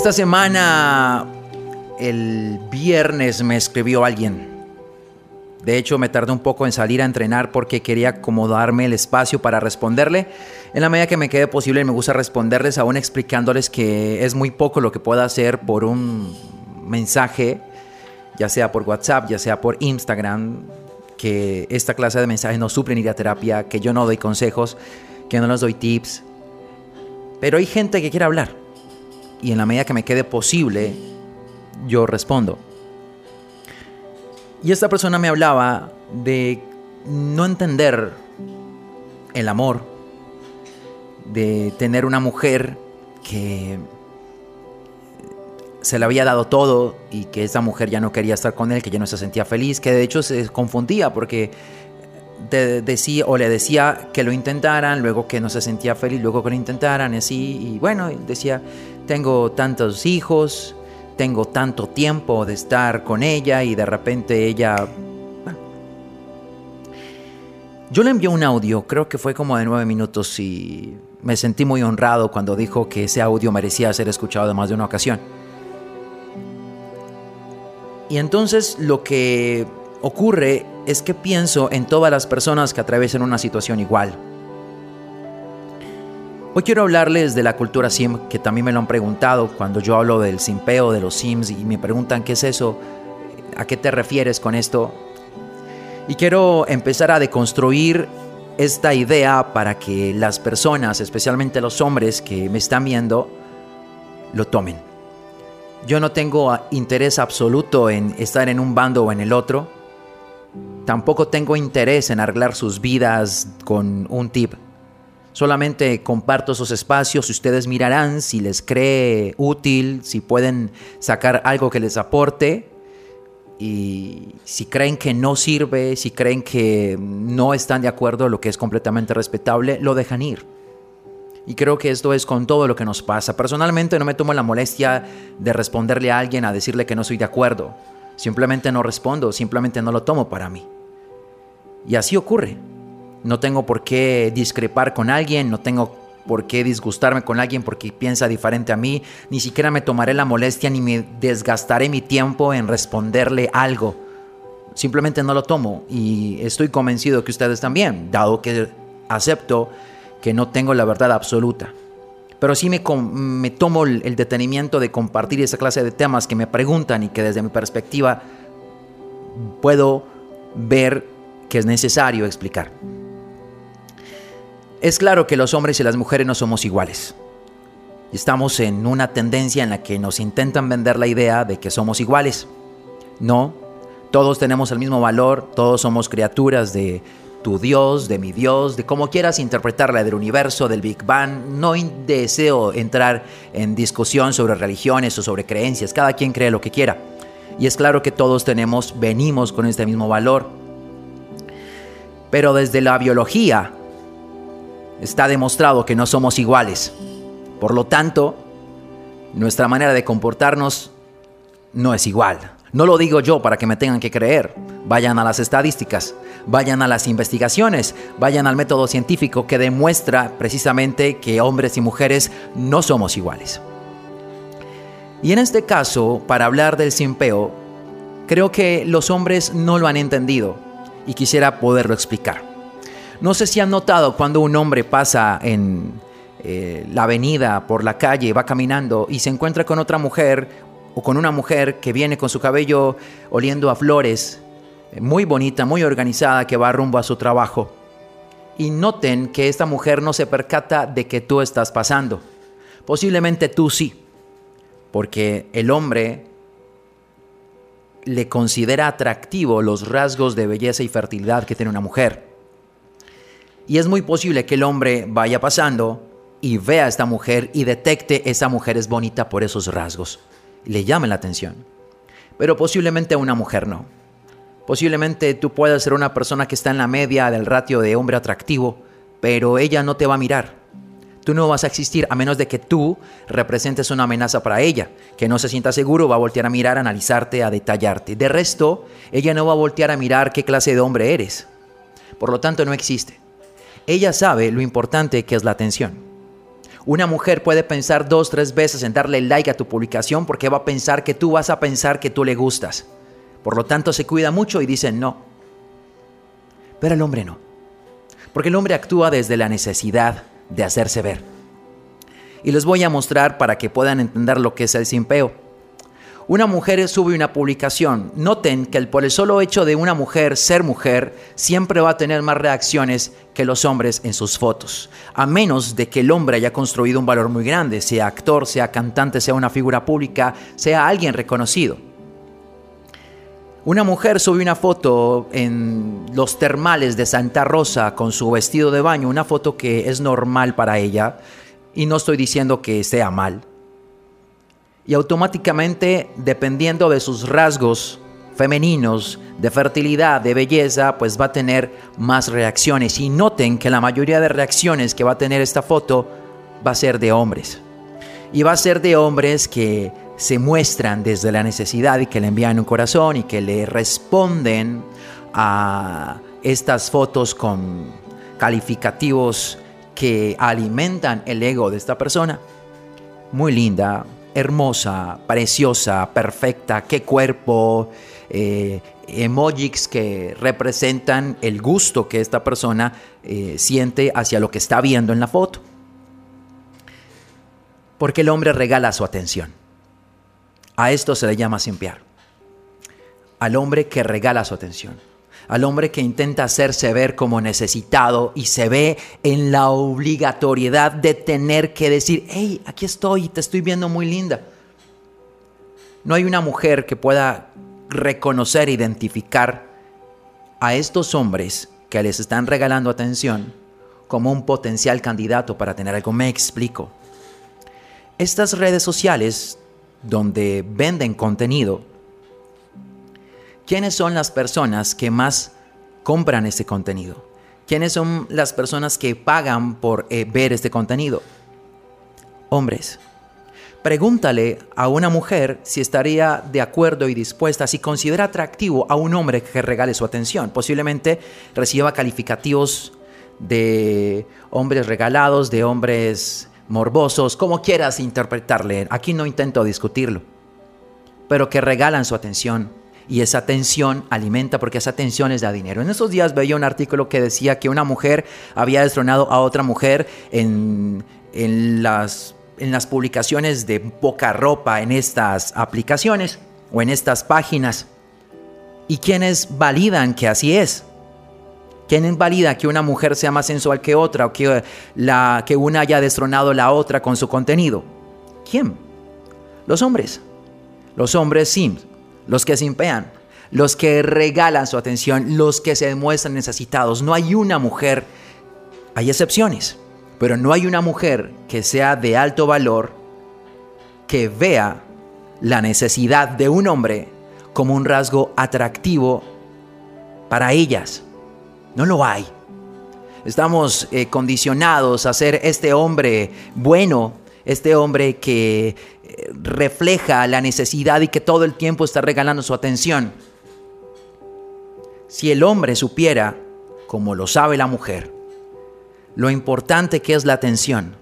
Esta semana, el viernes, me escribió alguien. De hecho, me tardé un poco en salir a entrenar porque quería acomodarme el espacio para responderle. En la medida que me quede posible, me gusta responderles, aún explicándoles que es muy poco lo que puedo hacer por un mensaje, ya sea por WhatsApp, ya sea por Instagram, que esta clase de mensajes no suplen ir a terapia, que yo no doy consejos, que no les doy tips. Pero hay gente que quiere hablar y en la medida que me quede posible, yo respondo. Y esta persona me hablaba de no entender el amor, de tener una mujer que se le había dado todo y que esa mujer ya no quería estar con él, que ya no se sentía feliz, que de hecho se confundía porque decía o le decía que lo intentaran, luego que no se sentía feliz, luego que lo intentaran, así, y bueno, decía, tengo tantos hijos, tengo tanto tiempo de estar con ella y de repente ella... Yo le envié un audio, creo que fue como de nueve minutos y me sentí muy honrado cuando dijo que ese audio merecía ser escuchado de más de una ocasión. Y entonces lo que ocurre es que pienso en todas las personas que atraviesan una situación igual Hoy quiero hablarles de la cultura sim, que también me lo han preguntado cuando yo hablo del simpeo, de los sims, y me preguntan qué es eso, a qué te refieres con esto. Y quiero empezar a deconstruir esta idea para que las personas, especialmente los hombres que me están viendo, lo tomen. Yo no tengo interés absoluto en estar en un bando o en el otro. Tampoco tengo interés en arreglar sus vidas con un tip. Solamente comparto esos espacios ustedes mirarán si les cree útil, si pueden sacar algo que les aporte y si creen que no sirve, si creen que no están de acuerdo, lo que es completamente respetable, lo dejan ir. Y creo que esto es con todo lo que nos pasa. Personalmente no me tomo la molestia de responderle a alguien a decirle que no estoy de acuerdo. Simplemente no respondo, simplemente no lo tomo para mí. Y así ocurre. No tengo por qué discrepar con alguien, no tengo por qué disgustarme con alguien porque piensa diferente a mí, ni siquiera me tomaré la molestia ni me desgastaré mi tiempo en responderle algo. Simplemente no lo tomo y estoy convencido que ustedes también, dado que acepto que no tengo la verdad absoluta. Pero sí me, tomo el detenimiento de compartir esa clase de temas que me preguntan y que desde mi perspectiva puedo ver que es necesario explicar. Es claro que los hombres y las mujeres no somos iguales. Estamos en una tendencia en la que nos intentan vender la idea de que somos iguales. No, todos tenemos el mismo valor, todos somos criaturas de tu Dios, de mi Dios, de cómo quieras interpretarla del universo, del Big Bang. No deseo entrar en discusión sobre religiones o sobre creencias, cada quien cree lo que quiera. Y es claro que todos tenemos, venimos con este mismo valor. Pero desde la biología, está demostrado que no somos iguales. Por lo tanto, nuestra manera de comportarnos no es igual. No lo digo yo para que me tengan que creer. Vayan a las estadísticas, vayan a las investigaciones, vayan al método científico que demuestra precisamente que hombres y mujeres no somos iguales. Y en este caso, para hablar del simpeo, creo que los hombres no lo han entendido y quisiera poderlo explicar. No sé si han notado cuando un hombre pasa en eh, la avenida, por la calle, va caminando y se encuentra con otra mujer o con una mujer que viene con su cabello oliendo a flores, eh, muy bonita, muy organizada, que va rumbo a su trabajo. y noten que esta mujer no se percata de que tú estás pasando. Posiblemente tú sí, porque el hombre le considera atractivo los rasgos de belleza y fertilidad que tiene una mujer. Y es muy posible que el hombre vaya pasando y vea a esta mujer y detecte esa mujer es bonita por esos rasgos. Le llame la atención. Pero posiblemente a una mujer no. Posiblemente tú puedas ser una persona que está en la media del ratio de hombre atractivo, pero ella no te va a mirar. Tú no vas a existir a menos de que tú representes una amenaza para ella, que no se sienta seguro, va a voltear a mirar, a analizarte, a detallarte. De resto, ella no va a voltear a mirar qué clase de hombre eres. Por lo tanto, no existe. Ella sabe lo importante que es la atención. Una mujer puede pensar dos, tres veces en darle like a tu publicación porque va a pensar que tú vas a pensar que tú le gustas. Por lo tanto, se cuida mucho y dice no. Pero el hombre no. Porque el hombre actúa desde la necesidad de hacerse ver. Y les voy a mostrar para que puedan entender lo que es el simpeo. Una mujer sube una publicación. Noten que el solo hecho de una mujer ser mujer, siempre va a tener más reacciones que los hombres en sus fotos. A menos de que el hombre haya construido un valor muy grande, sea actor, sea cantante, sea una figura pública, sea alguien reconocido. Una mujer sube una foto en los termales de Santa Rosa con su vestido de baño, una foto que es normal para ella, y no estoy diciendo que sea mal. Y automáticamente, dependiendo de sus rasgos femeninos, de fertilidad, de belleza, pues va a tener más reacciones. Y noten que la mayoría de reacciones que va a tener esta foto va a ser de hombres. Y va a ser de hombres que se muestran desde la necesidad y que le envían un corazón y que le responden a estas fotos con calificativos que alimentan el ego de esta persona. Muy linda, hermosa, preciosa, perfecta, qué cuerpo, eh, emojis que representan el gusto que esta persona eh, siente hacia lo que está viendo en la foto. Porque el hombre regala su atención. A esto se le llama simpiar. Al hombre que regala su atención. Al hombre que intenta hacerse ver como necesitado y se ve en la obligatoriedad de tener que decir, hey, aquí estoy, te estoy viendo muy linda. No hay una mujer que pueda reconocer, identificar a estos hombres que les están regalando atención como un potencial candidato para tener algo. Me explico. Estas redes sociales donde venden contenido, ¿quiénes son las personas que más compran ese contenido? ¿Quiénes son las personas que pagan por eh, ver este contenido? Hombres. Pregúntale a una mujer si estaría de acuerdo y dispuesta, si considera atractivo a un hombre que regale su atención. Posiblemente reciba calificativos de hombres regalados, de hombres morbosos, como quieras interpretarle, aquí no intento discutirlo, pero que regalan su atención y esa atención alimenta porque esa atención es da dinero. En esos días veía un artículo que decía que una mujer había destronado a otra mujer en, en, las, en las publicaciones de poca ropa en estas aplicaciones o en estas páginas. ¿Y quienes validan que así es? ¿Quién invalida que una mujer sea más sensual que otra o que, la, que una haya destronado la otra con su contenido? ¿Quién? Los hombres. Los hombres sí, los que se impean, los que regalan su atención, los que se demuestran necesitados. No hay una mujer, hay excepciones, pero no hay una mujer que sea de alto valor que vea la necesidad de un hombre como un rasgo atractivo para ellas. No lo hay. Estamos eh, condicionados a ser este hombre bueno, este hombre que refleja la necesidad y que todo el tiempo está regalando su atención. Si el hombre supiera, como lo sabe la mujer, lo importante que es la atención,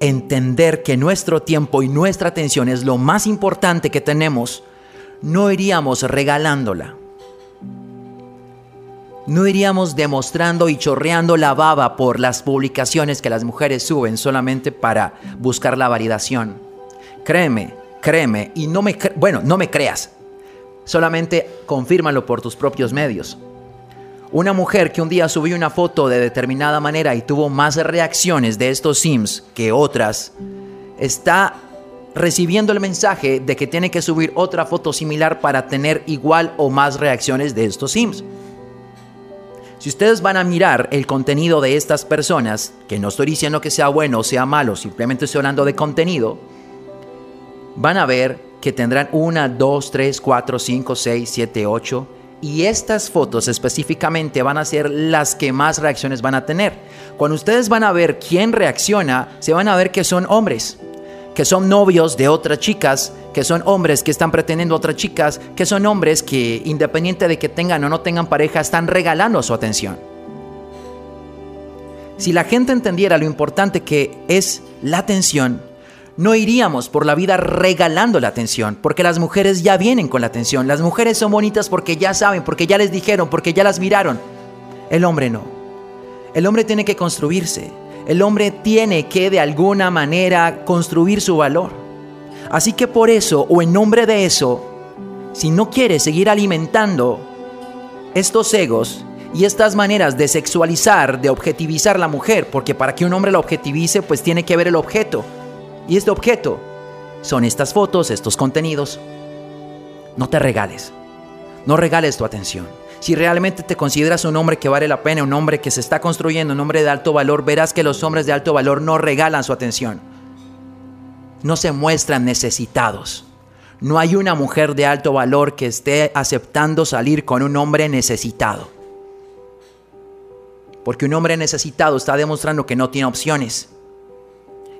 entender que nuestro tiempo y nuestra atención es lo más importante que tenemos, no iríamos regalándola no iríamos demostrando y chorreando la baba por las publicaciones que las mujeres suben solamente para buscar la validación. Créeme, créeme, y no me, bueno, no me creas. Solamente confírmalo por tus propios medios. Una mujer que un día subió una foto de determinada manera y tuvo más reacciones de estos Sims que otras, está recibiendo el mensaje de que tiene que subir otra foto similar para tener igual o más reacciones de estos Sims. Si ustedes van a mirar el contenido de estas personas, que no estoy diciendo que sea bueno o sea malo, simplemente estoy hablando de contenido, van a ver que tendrán una, dos, tres, cuatro, cinco, seis, siete, ocho, y estas fotos específicamente van a ser las que más reacciones van a tener. Cuando ustedes van a ver quién reacciona, se van a ver que son hombres, que son novios de otras chicas, que son hombres que están pretendiendo otras chicas, que son hombres que independiente de que tengan o no tengan pareja, están regalando su atención. Si la gente entendiera lo importante que es la atención, no iríamos por la vida regalando la atención, porque las mujeres ya vienen con la atención. Las mujeres son bonitas porque ya saben, porque ya les dijeron, porque ya las miraron. El hombre no. El hombre tiene que construirse. El hombre tiene que de alguna manera construir su valor. Así que por eso, o en nombre de eso, si no quiere seguir alimentando estos egos y estas maneras de sexualizar, de objetivizar la mujer, porque para que un hombre la objetivice, pues tiene que ver el objeto. Y este objeto son estas fotos, estos contenidos. No te regales. No regales tu atención. Si realmente te consideras un hombre que vale la pena, un hombre que se está construyendo, un hombre de alto valor, verás que los hombres de alto valor no regalan su atención. No se muestran necesitados. No hay una mujer de alto valor que esté aceptando salir con un hombre necesitado. Porque un hombre necesitado está demostrando que no tiene opciones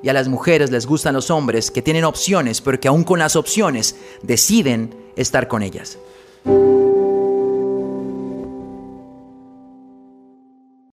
y a las mujeres les gustan los hombres que tienen opciones, pero que aún con las opciones deciden estar con ellas.